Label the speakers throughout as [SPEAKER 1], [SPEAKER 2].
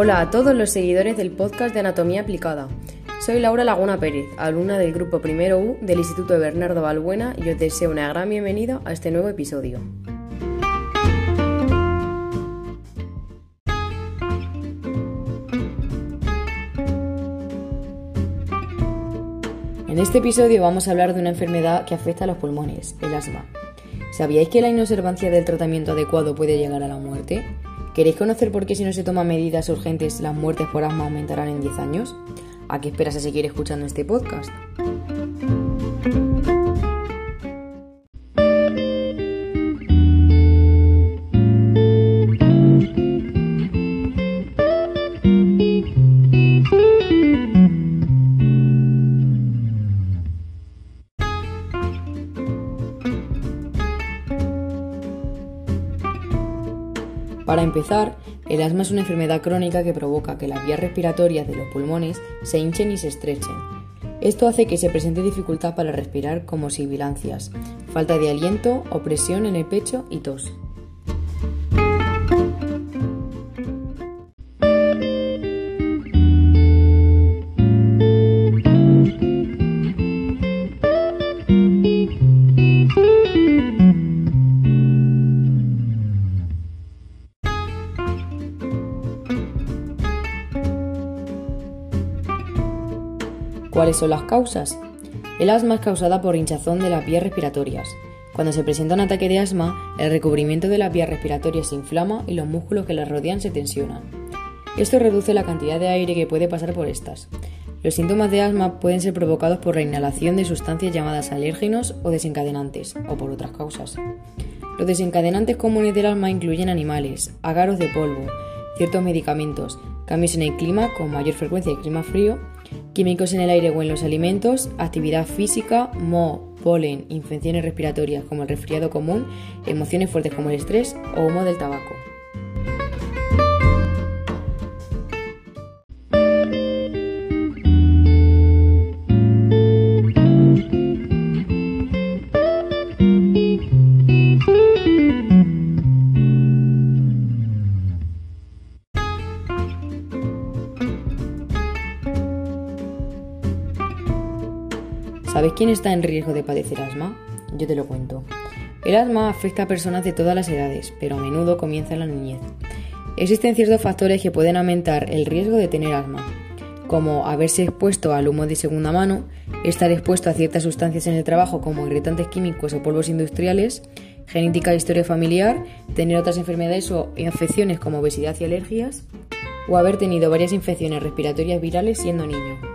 [SPEAKER 1] Hola a todos los seguidores del podcast de Anatomía Aplicada. Soy Laura Laguna Pérez, alumna del grupo Primero U del Instituto de Bernardo Balbuena y os deseo una gran bienvenida a este nuevo episodio. En este episodio vamos a hablar de una enfermedad que afecta a los pulmones, el asma. ¿Sabíais que la inobservancia del tratamiento adecuado puede llegar a la muerte? ¿Queréis conocer por qué si no se toman medidas urgentes las muertes por asma aumentarán en 10 años? ¿A qué esperas a seguir escuchando este podcast? Para empezar, el asma es una enfermedad crónica que provoca que las vías respiratorias de los pulmones se hinchen y se estrechen. Esto hace que se presente dificultad para respirar como sibilancias, falta de aliento, opresión en el pecho y tos. ¿Cuáles son las causas? El asma es causada por hinchazón de las vías respiratorias. Cuando se presenta un ataque de asma, el recubrimiento de las vías respiratorias se inflama y los músculos que las rodean se tensionan. Esto reduce la cantidad de aire que puede pasar por estas. Los síntomas de asma pueden ser provocados por la inhalación de sustancias llamadas alérgenos o desencadenantes, o por otras causas. Los desencadenantes comunes del asma incluyen animales, ágaros de polvo, ciertos medicamentos, cambios en el clima con mayor frecuencia de clima frío, químicos en el aire o en los alimentos, actividad física, moho, polen, infecciones respiratorias como el resfriado común, emociones fuertes como el estrés o humo del tabaco. Quién está en riesgo de padecer asma? Yo te lo cuento. El asma afecta a personas de todas las edades, pero a menudo comienza en la niñez. Existen ciertos factores que pueden aumentar el riesgo de tener asma, como haberse expuesto al humo de segunda mano, estar expuesto a ciertas sustancias en el trabajo como irritantes químicos o polvos industriales, genética e historia familiar, tener otras enfermedades o infecciones como obesidad y alergias, o haber tenido varias infecciones respiratorias virales siendo niño.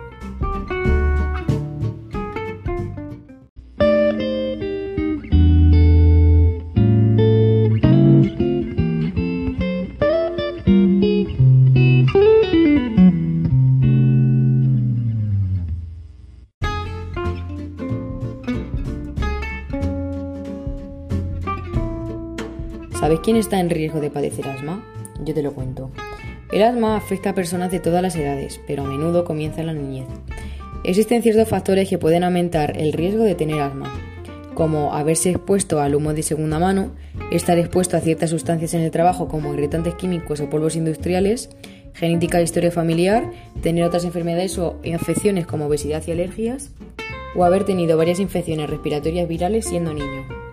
[SPEAKER 1] ¿Sabes quién está en riesgo de padecer asma? Yo te lo cuento. El asma afecta a personas de todas las edades, pero a menudo comienza en la niñez. Existen ciertos factores que pueden aumentar el riesgo de tener asma, como haberse expuesto al humo de segunda mano, estar expuesto a ciertas sustancias en el trabajo como irritantes químicos o polvos industriales, genética e historia familiar, tener otras enfermedades o infecciones como obesidad y alergias, o haber tenido varias infecciones respiratorias virales siendo niño.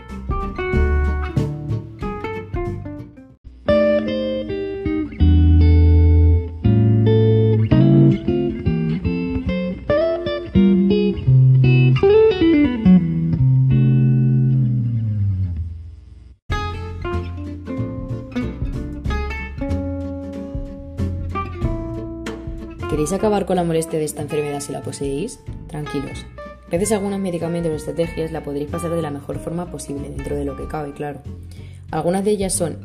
[SPEAKER 1] ¿Queréis acabar con la molestia de esta enfermedad si la poseéis? Tranquilos. Gracias a algunos medicamentos o estrategias la podréis pasar de la mejor forma posible, dentro de lo que cabe, claro. Algunas de ellas son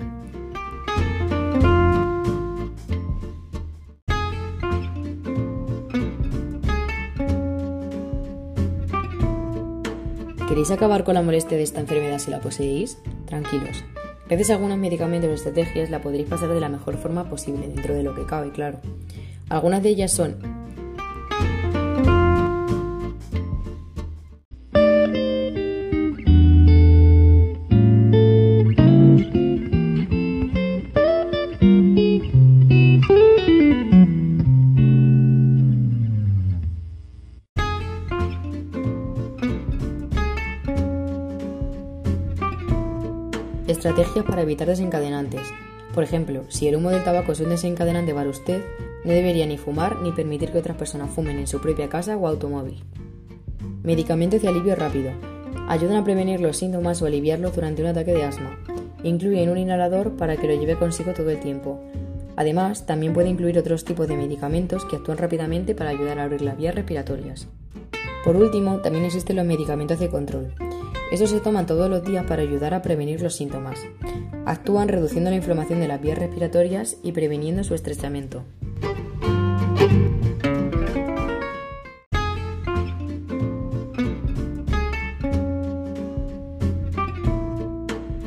[SPEAKER 1] ¿Queréis acabar con la molestia de esta enfermedad si la poseéis? Tranquilos. Gracias a algunos medicamentos o estrategias la podréis pasar de la mejor forma posible, dentro de lo que cabe, claro. Algunas de ellas son Estrategias para evitar desencadenantes. Por ejemplo, si el humo del tabaco es un desencadenante para usted, no debería ni fumar ni permitir que otras personas fumen en su propia casa o automóvil. Medicamentos de alivio rápido. Ayudan a prevenir los síntomas o aliviarlos durante un ataque de asma. Incluyen un inhalador para que lo lleve consigo todo el tiempo. Además, también puede incluir otros tipos de medicamentos que actúan rápidamente para ayudar a abrir las vías respiratorias. Por último, también existen los medicamentos de control. Estos se toman todos los días para ayudar a prevenir los síntomas. Actúan reduciendo la inflamación de las vías respiratorias y previniendo su estrechamiento.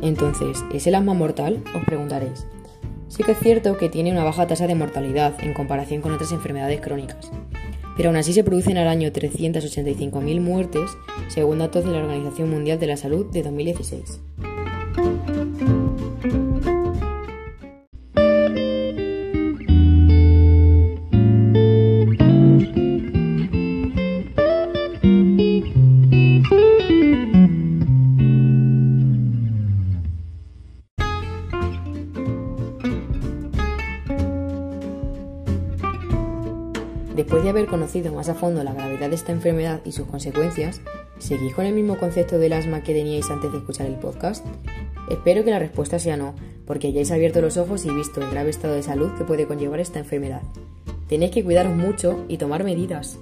[SPEAKER 1] Entonces, ¿es el asma mortal? Os preguntaréis. Sí que es cierto que tiene una baja tasa de mortalidad en comparación con otras enfermedades crónicas, pero aún así se producen al año 385.000 muertes, según datos de la Organización Mundial de la Salud de 2016. Después de haber conocido más a fondo la gravedad de esta enfermedad y sus consecuencias, ¿seguís con el mismo concepto del asma que teníais antes de escuchar el podcast? Espero que la respuesta sea no, porque hayáis abierto los ojos y visto el grave estado de salud que puede conllevar esta enfermedad. Tenéis que cuidaros mucho y tomar medidas.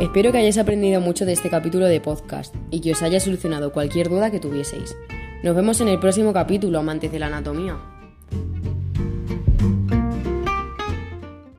[SPEAKER 1] Espero que hayáis aprendido mucho de este capítulo de podcast y que os haya solucionado cualquier duda que tuvieseis. Nos vemos en el próximo capítulo, amantes de la anatomía.